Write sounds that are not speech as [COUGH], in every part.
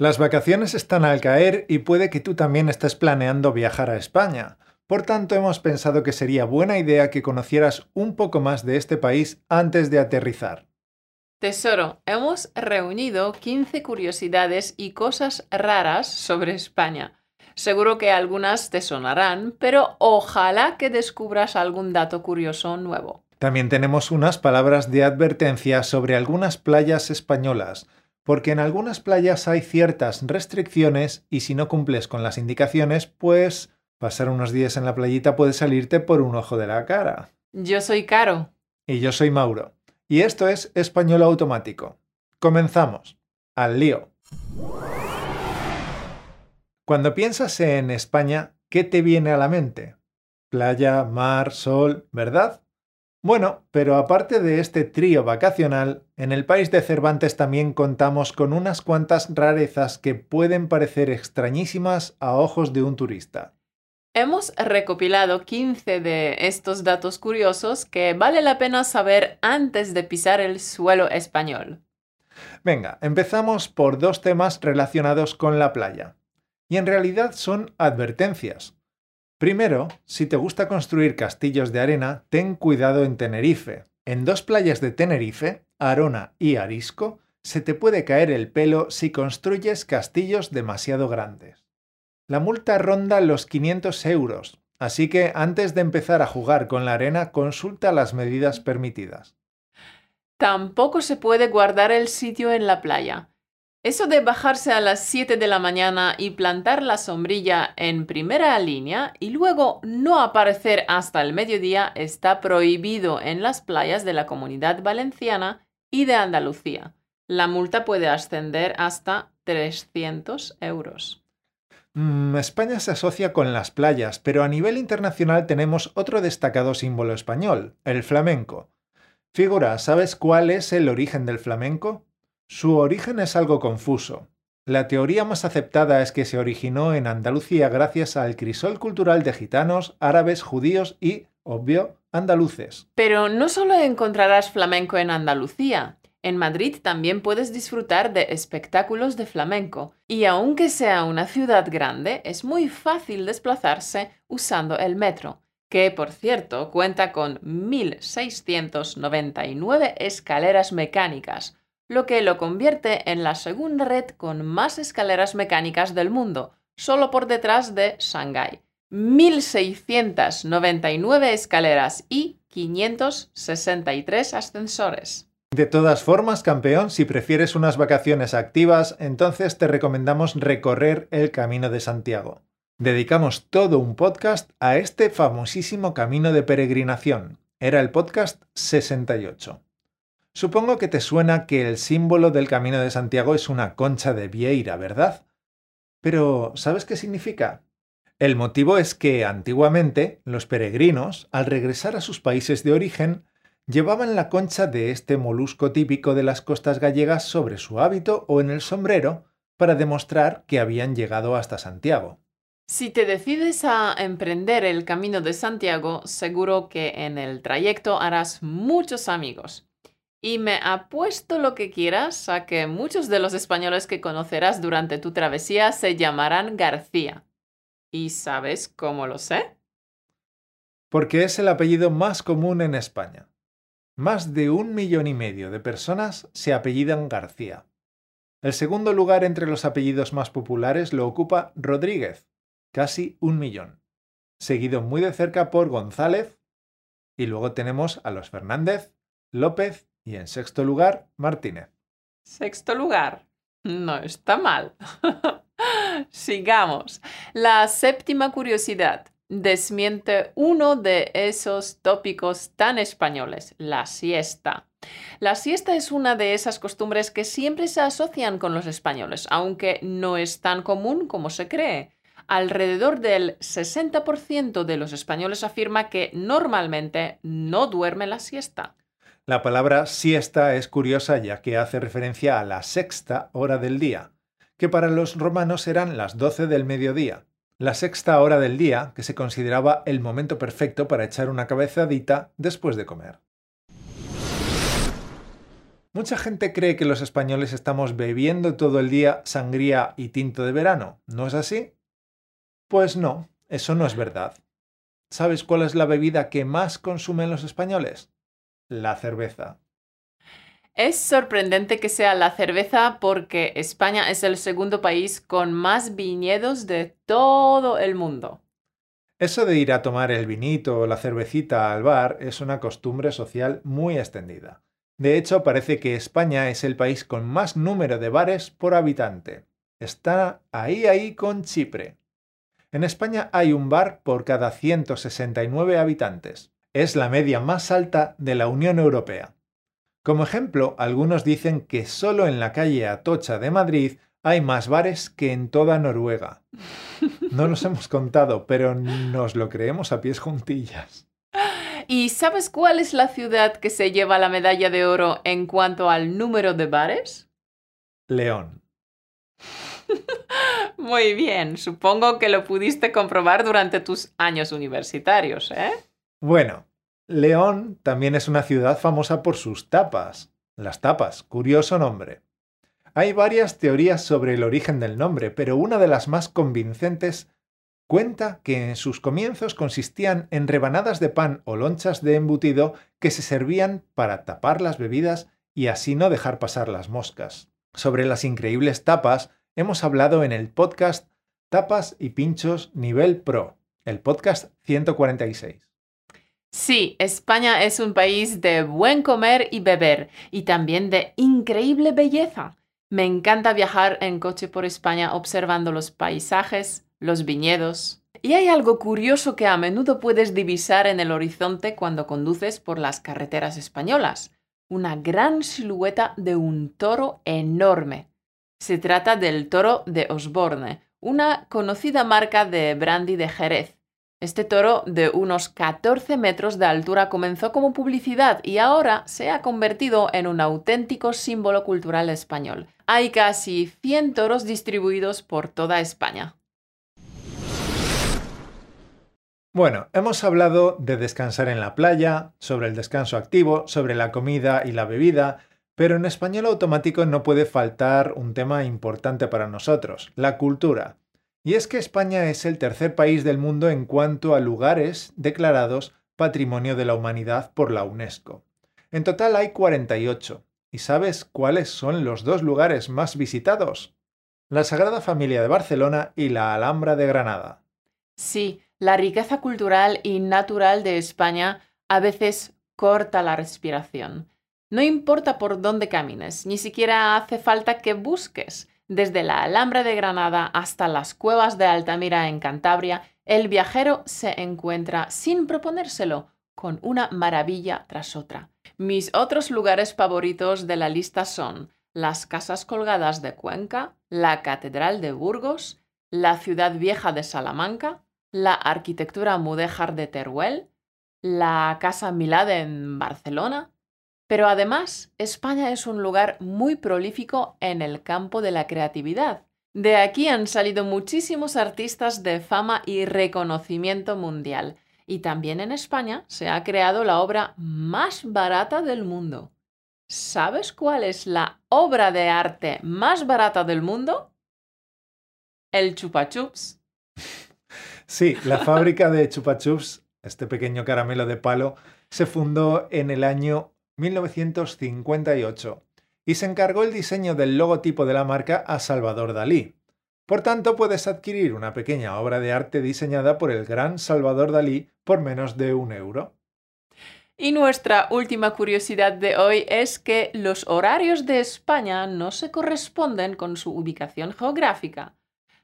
Las vacaciones están al caer y puede que tú también estés planeando viajar a España. Por tanto, hemos pensado que sería buena idea que conocieras un poco más de este país antes de aterrizar. Tesoro, hemos reunido 15 curiosidades y cosas raras sobre España. Seguro que algunas te sonarán, pero ojalá que descubras algún dato curioso nuevo. También tenemos unas palabras de advertencia sobre algunas playas españolas porque en algunas playas hay ciertas restricciones y si no cumples con las indicaciones, pues pasar unos días en la playita puede salirte por un ojo de la cara. Yo soy Caro. Y yo soy Mauro. Y esto es Español Automático. Comenzamos. Al lío. Cuando piensas en España, ¿qué te viene a la mente? Playa, mar, sol, ¿verdad? Bueno, pero aparte de este trío vacacional, en el país de Cervantes también contamos con unas cuantas rarezas que pueden parecer extrañísimas a ojos de un turista. Hemos recopilado 15 de estos datos curiosos que vale la pena saber antes de pisar el suelo español. Venga, empezamos por dos temas relacionados con la playa. Y en realidad son advertencias, Primero, si te gusta construir castillos de arena, ten cuidado en Tenerife. En dos playas de Tenerife, Arona y Arisco, se te puede caer el pelo si construyes castillos demasiado grandes. La multa ronda los 500 euros, así que antes de empezar a jugar con la arena consulta las medidas permitidas. Tampoco se puede guardar el sitio en la playa. Eso de bajarse a las 7 de la mañana y plantar la sombrilla en primera línea y luego no aparecer hasta el mediodía está prohibido en las playas de la comunidad valenciana y de Andalucía. La multa puede ascender hasta 300 euros. Mm, España se asocia con las playas, pero a nivel internacional tenemos otro destacado símbolo español, el flamenco. Figura, ¿sabes cuál es el origen del flamenco? Su origen es algo confuso. La teoría más aceptada es que se originó en Andalucía gracias al crisol cultural de gitanos, árabes, judíos y, obvio, andaluces. Pero no solo encontrarás flamenco en Andalucía. En Madrid también puedes disfrutar de espectáculos de flamenco, y aunque sea una ciudad grande, es muy fácil desplazarse usando el metro, que por cierto cuenta con 1.699 escaleras mecánicas, lo que lo convierte en la segunda red con más escaleras mecánicas del mundo, solo por detrás de Shanghái. 1.699 escaleras y 563 ascensores. De todas formas, campeón, si prefieres unas vacaciones activas, entonces te recomendamos recorrer el Camino de Santiago. Dedicamos todo un podcast a este famosísimo camino de peregrinación. Era el podcast 68. Supongo que te suena que el símbolo del Camino de Santiago es una concha de vieira, ¿verdad? Pero, ¿sabes qué significa? El motivo es que antiguamente los peregrinos, al regresar a sus países de origen, llevaban la concha de este molusco típico de las costas gallegas sobre su hábito o en el sombrero para demostrar que habían llegado hasta Santiago. Si te decides a emprender el Camino de Santiago, seguro que en el trayecto harás muchos amigos. Y me apuesto lo que quieras a que muchos de los españoles que conocerás durante tu travesía se llamarán García. ¿Y sabes cómo lo sé? Porque es el apellido más común en España. Más de un millón y medio de personas se apellidan García. El segundo lugar entre los apellidos más populares lo ocupa Rodríguez, casi un millón, seguido muy de cerca por González, y luego tenemos a los Fernández, López y en sexto lugar, Martínez. Sexto lugar. No está mal. [LAUGHS] Sigamos. La séptima curiosidad desmiente uno de esos tópicos tan españoles, la siesta. La siesta es una de esas costumbres que siempre se asocian con los españoles, aunque no es tan común como se cree. Alrededor del 60% de los españoles afirma que normalmente no duerme la siesta. La palabra siesta es curiosa ya que hace referencia a la sexta hora del día, que para los romanos eran las 12 del mediodía. La sexta hora del día, que se consideraba el momento perfecto para echar una cabezadita después de comer. Mucha gente cree que los españoles estamos bebiendo todo el día sangría y tinto de verano. ¿No es así? Pues no, eso no es verdad. ¿Sabes cuál es la bebida que más consumen los españoles? La cerveza. Es sorprendente que sea la cerveza porque España es el segundo país con más viñedos de todo el mundo. Eso de ir a tomar el vinito o la cervecita al bar es una costumbre social muy extendida. De hecho, parece que España es el país con más número de bares por habitante. Está ahí ahí con Chipre. En España hay un bar por cada 169 habitantes. Es la media más alta de la Unión Europea. Como ejemplo, algunos dicen que solo en la calle Atocha de Madrid hay más bares que en toda Noruega. [LAUGHS] No nos hemos contado, pero nos lo creemos a pies juntillas. ¿Y sabes cuál es la ciudad que se lleva la medalla de oro en cuanto al número de bares? León. [LAUGHS] Muy bien, supongo que lo pudiste comprobar durante tus años universitarios, ¿eh? Bueno, León también es una ciudad famosa por sus tapas. Las tapas, curioso nombre. Hay varias teorías sobre el origen del nombre, pero una de las más convincentes cuenta que en sus comienzos consistían en rebanadas de pan o lonchas de embutido que se servían para tapar las bebidas y así no dejar pasar las moscas. Sobre las increíbles tapas hemos hablado en el podcast Tapas y Pinchos Nivel Pro, el podcast 146. Sí, España es un país de buen comer y beber y también de increíble belleza. Me encanta viajar en coche por España observando los paisajes, los viñedos. Y hay algo curioso que a menudo puedes divisar en el horizonte cuando conduces por las carreteras españolas. Una gran silueta de un toro enorme. Se trata del toro de Osborne, una conocida marca de brandy de Jerez este toro de unos 14 metros de altura comenzó como publicidad y ahora se ha convertido en un auténtico símbolo cultural español. Hay casi 100 toros distribuidos por toda España. Bueno, hemos hablado de descansar en la playa, sobre el descanso activo, sobre la comida y la bebida, pero en español automático no puede faltar un tema importante para nosotros, la cultura. Y es que España es el tercer país del mundo en cuanto a lugares declarados Patrimonio de la Humanidad por la UNESCO. En total hay 48. ¿Y sabes cuáles son los dos lugares más visitados? La Sagrada Familia de Barcelona y la Alhambra de Granada. Sí, la riqueza cultural y natural de España a veces corta la respiración. No importa por dónde camines, ni siquiera hace falta que busques. Desde la Alhambra de Granada hasta las cuevas de Altamira en Cantabria, el viajero se encuentra sin proponérselo con una maravilla tras otra. Mis otros lugares favoritos de la lista son las casas colgadas de Cuenca, la Catedral de Burgos, la ciudad vieja de Salamanca, la arquitectura mudéjar de Teruel, la Casa Milad en Barcelona, pero además, España es un lugar muy prolífico en el campo de la creatividad. De aquí han salido muchísimos artistas de fama y reconocimiento mundial. Y también en España se ha creado la obra más barata del mundo. ¿Sabes cuál es la obra de arte más barata del mundo? El Chupa Chups. [LAUGHS] Sí, la fábrica de Chupa Chups, este pequeño caramelo de palo, se fundó en el año 1958 y se encargó el diseño del logotipo de la marca a Salvador Dalí. Por tanto, puedes adquirir una pequeña obra de arte diseñada por el gran Salvador Dalí por menos de un euro. Y nuestra última curiosidad de hoy es que los horarios de España no se corresponden con su ubicación geográfica.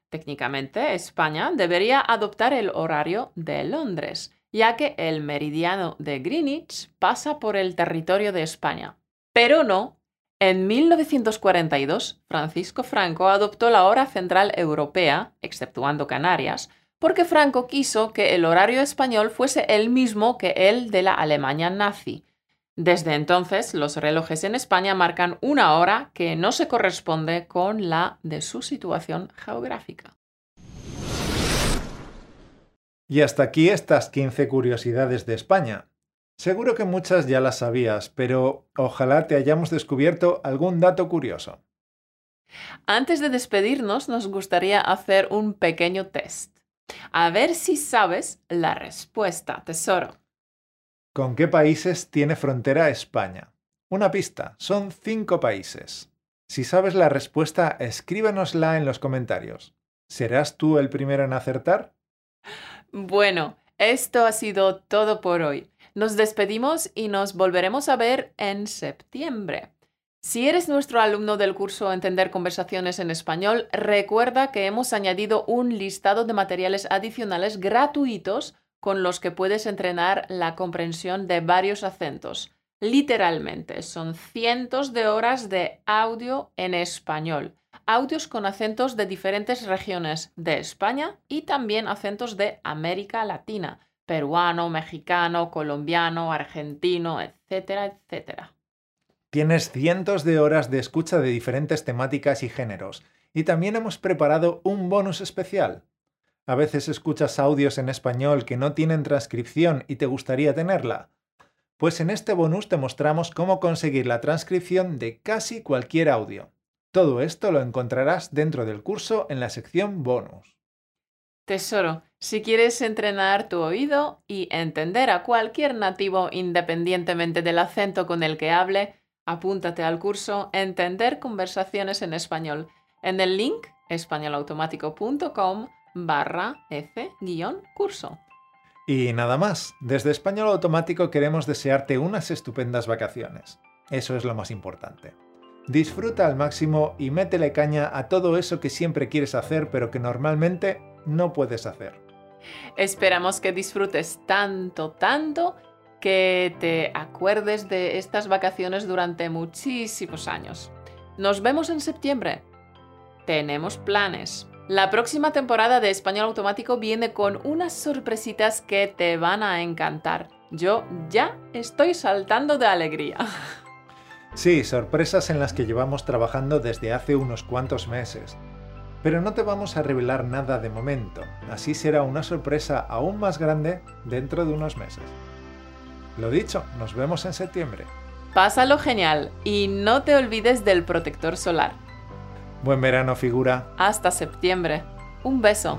Técnicamente, España debería adoptar el horario de Londres, ya que el meridiano de Greenwich pasa por el territorio de España. Pero no, en 1942 Francisco Franco adoptó la hora central europea, exceptuando Canarias, porque Franco quiso que el horario español fuese el mismo que el de la Alemania nazi. Desde entonces, los relojes en España marcan una hora que no se corresponde con la de su situación geográfica. Y hasta aquí estas 15 curiosidades de España. Seguro que muchas ya las sabías, pero ojalá te hayamos descubierto algún dato curioso. Antes de despedirnos, nos gustaría hacer un pequeño test. A ver si sabes la respuesta, tesoro. ¿Con qué países tiene frontera España? Una pista, son cinco países. Si sabes la respuesta, escríbenosla en los comentarios. ¿Serás tú el primero en acertar? Bueno, esto ha sido todo por hoy. Nos despedimos y nos volveremos a ver en septiembre. Si eres nuestro alumno del curso Entender conversaciones en español, recuerda que hemos añadido un listado de materiales adicionales gratuitos con los que puedes entrenar la comprensión de varios acentos. Literalmente, son cientos de horas de audio en español, audios con acentos de diferentes regiones de España y también acentos de América Latina, peruano, mexicano, colombiano, argentino, etcétera, etcétera. Tienes cientos de horas de escucha de diferentes temáticas y géneros, y también hemos preparado un bonus especial. A veces escuchas audios en español que no tienen transcripción y te gustaría tenerla. Pues en este bonus te mostramos cómo conseguir la transcripción de casi cualquier audio. Todo esto lo encontrarás dentro del curso en la sección bonus. Tesoro, si quieres entrenar tu oído y entender a cualquier nativo independientemente del acento con el que hable, Apúntate al curso Entender conversaciones en español en el link españolautomático.com barra F-curso. Y nada más, desde Español Automático queremos desearte unas estupendas vacaciones. Eso es lo más importante. Disfruta al máximo y métele caña a todo eso que siempre quieres hacer pero que normalmente no puedes hacer. Esperamos que disfrutes tanto, tanto que te acuerdes de estas vacaciones durante muchísimos años. Nos vemos en septiembre. Tenemos planes. La próxima temporada de Español Automático viene con unas sorpresitas que te van a encantar. Yo ya estoy saltando de alegría. [LAUGHS] Sí, sorpresas en las que llevamos trabajando desde hace unos cuantos meses. Pero no te vamos a revelar nada de momento, así será una sorpresa aún más grande dentro de unos meses. Lo dicho, nos vemos en septiembre. Pásalo genial y no te olvides del protector solar. Buen verano, figura. Hasta septiembre. Un beso.